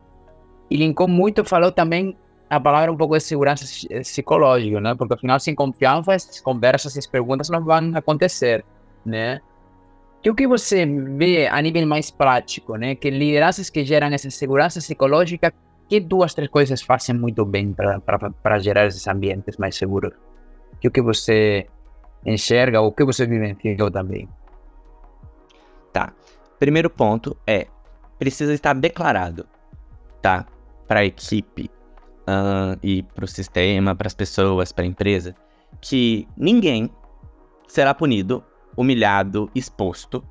S2: E linkou muito, falou também a palavra um pouco de segurança psicológica, né? Porque afinal, sem confiança, as conversas e as perguntas não vão acontecer, né? E o que você vê a nível mais prático, né? Que lideranças que geram essa segurança psicológica, que duas, três coisas fazem muito bem para gerar esses ambientes mais seguros? que o que você enxerga ou o que você vivenciou também?
S3: Tá. Primeiro ponto é precisa estar declarado, tá, para a equipe uh, e para o sistema, para as pessoas, para a empresa, que ninguém será punido, humilhado, exposto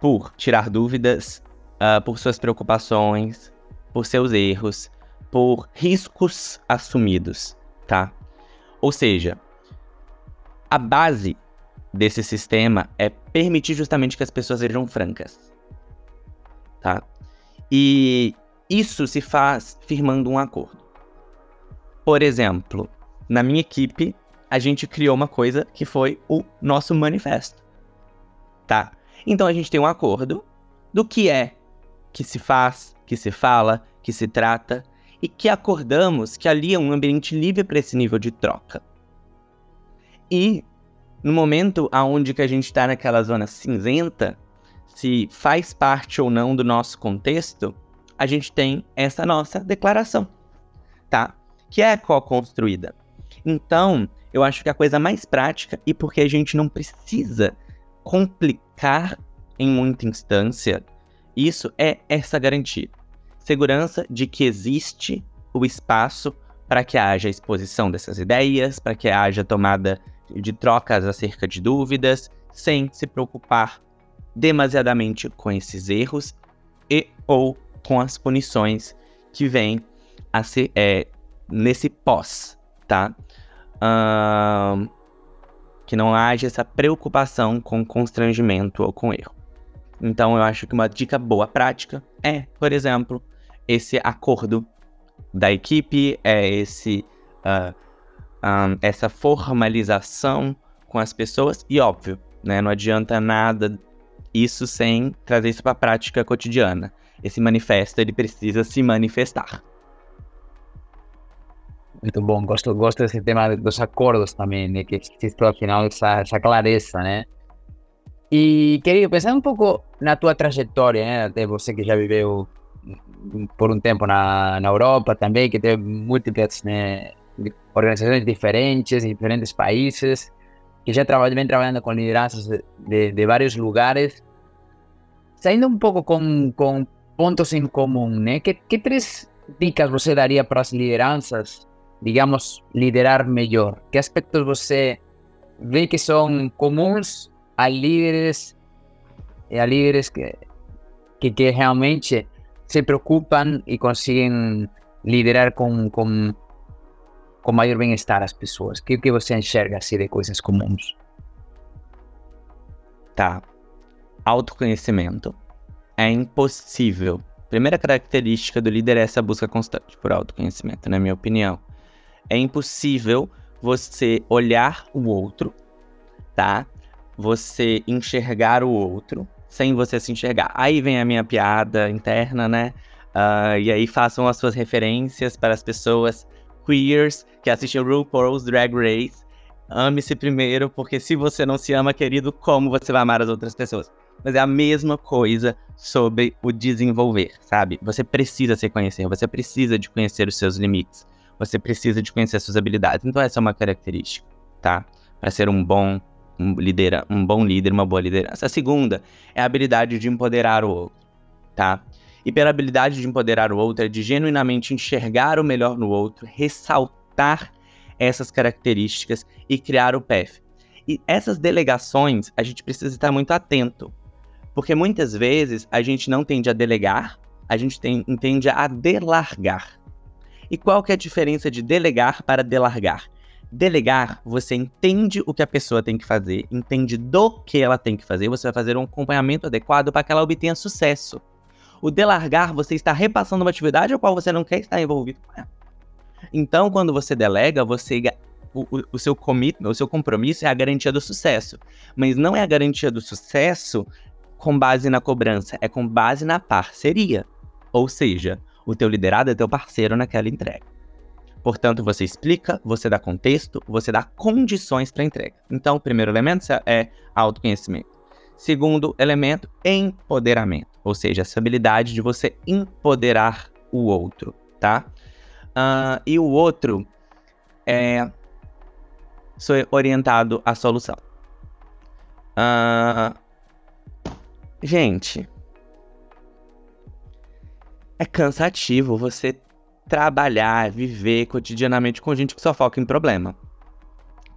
S3: por tirar dúvidas, uh, por suas preocupações, por seus erros, por riscos assumidos, tá? Ou seja, a base desse sistema é permitir justamente que as pessoas sejam francas. Tá? E isso se faz firmando um acordo. Por exemplo, na minha equipe, a gente criou uma coisa que foi o nosso manifesto. Tá? Então a gente tem um acordo do que é que se faz, que se fala, que se trata e que acordamos que ali é um ambiente livre para esse nível de troca. E no momento aonde que a gente está naquela zona cinzenta, se faz parte ou não do nosso contexto, a gente tem essa nossa declaração, tá? Que é co-construída. Então, eu acho que a coisa mais prática, e porque a gente não precisa complicar em muita instância, isso é essa garantia. Segurança de que existe o espaço para que haja exposição dessas ideias, para que haja tomada de trocas acerca de dúvidas, sem se preocupar demasiadamente com esses erros e ou com as punições que vêm a ser, é, nesse pós, tá? Um, que não haja essa preocupação com constrangimento ou com erro. Então eu acho que uma dica boa prática é, por exemplo, esse acordo da equipe, é esse uh, essa formalização com as pessoas e óbvio, né, não adianta nada isso sem trazer isso para a prática cotidiana. Esse manifesto ele precisa se manifestar,
S2: Muito bom, gosto, gosto desse tema dos acordos também, né? Que existe ao final essa, essa clareza, né? E, querido, pensando um pouco na tua trajetória, né? Até você que já viveu por um tempo na, na Europa também, que teve múltiplas né, organizações diferentes, em diferentes países, que já trabalha, vem trabalhando com lideranças de, de, vários lugares, saindo um pouco com, com pontos em comum, né? Que, que três dicas você daria para as lideranças, digamos, liderar melhor? Que aspectos você vê que são comuns a líderes, a líderes que, que, que realmente se preocupam e conseguem liderar com, com, com maior bem-estar as pessoas? O que, que você enxerga assim de coisas comuns?
S3: Tá. Autoconhecimento. É impossível. Primeira característica do líder é essa busca constante por autoconhecimento, na minha opinião. É impossível você olhar o outro, tá? Você enxergar o outro sem você se enxergar. Aí vem a minha piada interna, né? Uh, e aí façam as suas referências para as pessoas queers que assistem RuPaul's Drag Race. Ame-se primeiro, porque se você não se ama, querido, como você vai amar as outras pessoas? Mas é a mesma coisa sobre o desenvolver, sabe? Você precisa se conhecer, você precisa de conhecer os seus limites, você precisa de conhecer as suas habilidades. Então essa é uma característica, tá? Para ser um bom um, lidera, um bom líder, uma boa liderança. A segunda é a habilidade de empoderar o outro, tá? E pela habilidade de empoderar o outro é de genuinamente enxergar o melhor no outro, ressaltar essas características e criar o PEF. E essas delegações a gente precisa estar muito atento, porque muitas vezes a gente não tende a delegar, a gente tem, tende a delargar. E qual que é a diferença de delegar para delargar? Delegar, você entende o que a pessoa tem que fazer, entende do que ela tem que fazer, você vai fazer um acompanhamento adequado para que ela obtenha sucesso. O delargar, você está repassando uma atividade a qual você não quer estar envolvido com ela. Então, quando você delega, você o, o, o seu o seu compromisso é a garantia do sucesso. Mas não é a garantia do sucesso com base na cobrança, é com base na parceria. Ou seja, o teu liderado é teu parceiro naquela entrega. Portanto, você explica, você dá contexto, você dá condições para entrega. Então, o primeiro elemento é autoconhecimento. Segundo elemento, empoderamento, ou seja, essa habilidade de você empoderar o outro, tá? Uh, e o outro é ser orientado à solução. Uh, gente, é cansativo você trabalhar, viver cotidianamente com gente que só foca em problema.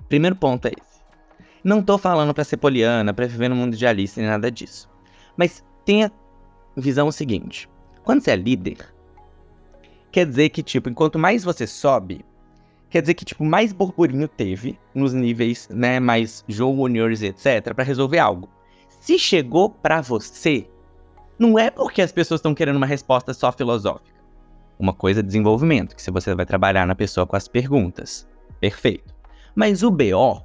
S3: Primeiro ponto é esse. Não tô falando para ser poliana, para viver no mundo de Alice, nem nada disso. Mas tenha visão seguinte: quando você é líder, quer dizer que, tipo, enquanto mais você sobe, quer dizer que, tipo, mais burburinho teve nos níveis, né, mais juniors, etc, para resolver algo. Se chegou para você, não é porque as pessoas estão querendo uma resposta só filosófica. Uma coisa é desenvolvimento, que se você vai trabalhar na pessoa com as perguntas. Perfeito. Mas o BO,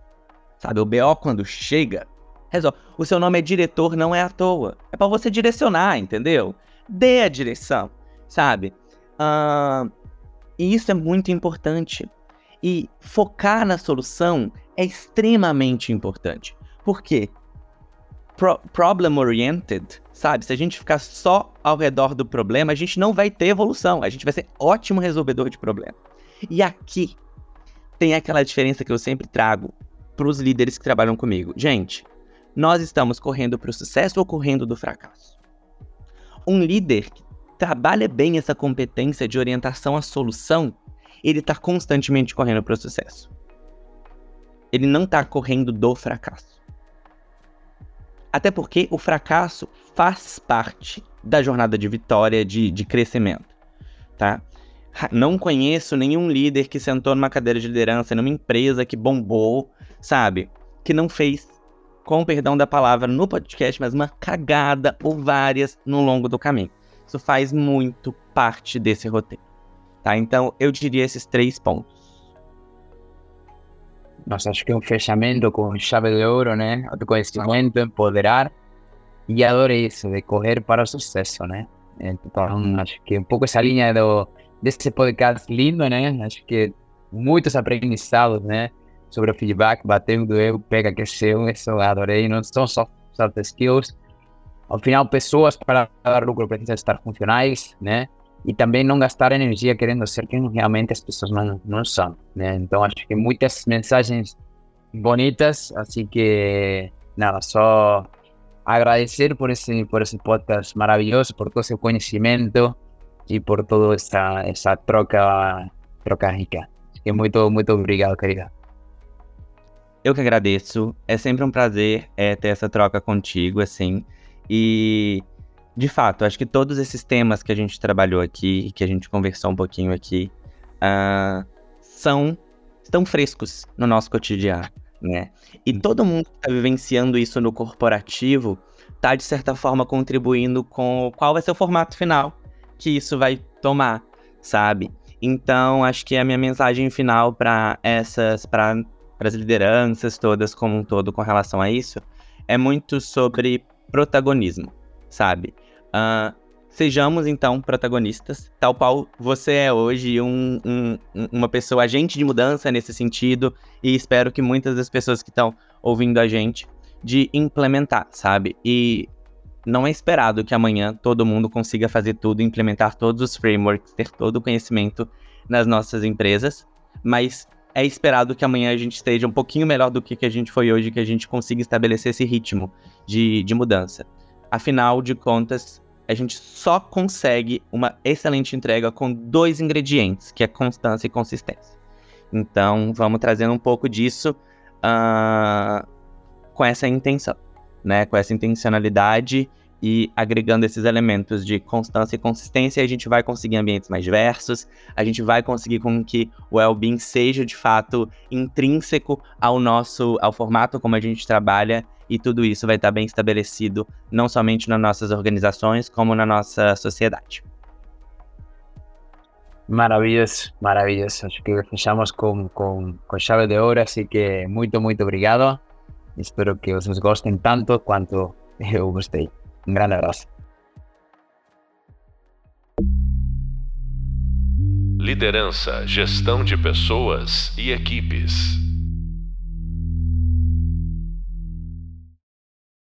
S3: sabe, o BO quando chega, resolve. O seu nome é diretor, não é à toa. É para você direcionar, entendeu? Dê a direção, sabe? Uh, e isso é muito importante. E focar na solução é extremamente importante. Por quê? Pro problem oriented sabe? Se a gente ficar só ao redor do problema, a gente não vai ter evolução. A gente vai ser ótimo resolvedor de problema. E aqui tem aquela diferença que eu sempre trago para os líderes que trabalham comigo. Gente, nós estamos correndo para o sucesso ou correndo do fracasso? Um líder que trabalha bem essa competência de orientação à solução, ele está constantemente correndo para o sucesso. Ele não está correndo do fracasso. Até porque o fracasso faz parte da jornada de vitória, de, de crescimento, tá? Não conheço nenhum líder que sentou numa cadeira de liderança numa empresa que bombou, sabe? Que não fez, com perdão da palavra, no podcast, mas uma cagada ou várias no longo do caminho. Isso faz muito parte desse roteiro, tá? Então, eu diria esses três pontos.
S2: Nossa, acho que é um fechamento com chave de ouro, né? Autoconhecimento, empoderar. E adoro isso, de correr para o sucesso, né? Então, acho que um pouco essa linha do, desse podcast lindo, né? Acho que muitos aprendizados, né? Sobre o feedback, bateu, doeu, pega, que seu, isso eu adorei. Não são só soft skills. Ao final, pessoas para dar lucro precisam estar funcionais, né? E também não gastar energia querendo ser quem realmente as pessoas não, não são, né? Então, acho que muitas mensagens bonitas, assim que, nada, só agradecer por esse, por esse podcast maravilhoso, por todo seu conhecimento e por toda essa, essa troca, troca rica. E muito, muito obrigado, querida.
S3: Eu que agradeço. É sempre um prazer é, ter essa troca contigo, assim. E, de fato, acho que todos esses temas que a gente trabalhou aqui, que a gente conversou um pouquinho aqui, uh, são estão frescos no nosso cotidiano, né? E todo mundo que está vivenciando isso no corporativo está, de certa forma, contribuindo com qual vai ser o formato final que isso vai tomar, sabe? Então, acho que a minha mensagem final para essas, para as lideranças todas como um todo com relação a isso, é muito sobre protagonismo, sabe? Uh, sejamos então protagonistas, tal qual você é hoje, um, um, uma pessoa agente de mudança nesse sentido, e espero que muitas das pessoas que estão ouvindo a gente de implementar, sabe? E não é esperado que amanhã todo mundo consiga fazer tudo, implementar todos os frameworks, ter todo o conhecimento nas nossas empresas, mas é esperado que amanhã a gente esteja um pouquinho melhor do que, que a gente foi hoje, que a gente consiga estabelecer esse ritmo de, de mudança. Afinal de contas, a gente só consegue uma excelente entrega com dois ingredientes, que é constância e consistência. Então, vamos trazendo um pouco disso uh, com essa intenção né, com essa intencionalidade e agregando esses elementos de constância e consistência, a gente vai conseguir ambientes mais diversos, a gente vai conseguir com que o well-being seja de fato intrínseco ao nosso, ao formato como a gente trabalha, e tudo isso vai estar bem estabelecido não somente nas nossas organizações, como na nossa sociedade.
S2: Maravilhoso, maravilhoso. Acho que fechamos com, com, com chave de ouro, assim que muito, muito obrigado. Espero que os gostem tanto quanto [laughs] eu gostei. Abraço.
S1: Liderança, gestão de pessoas e equipes.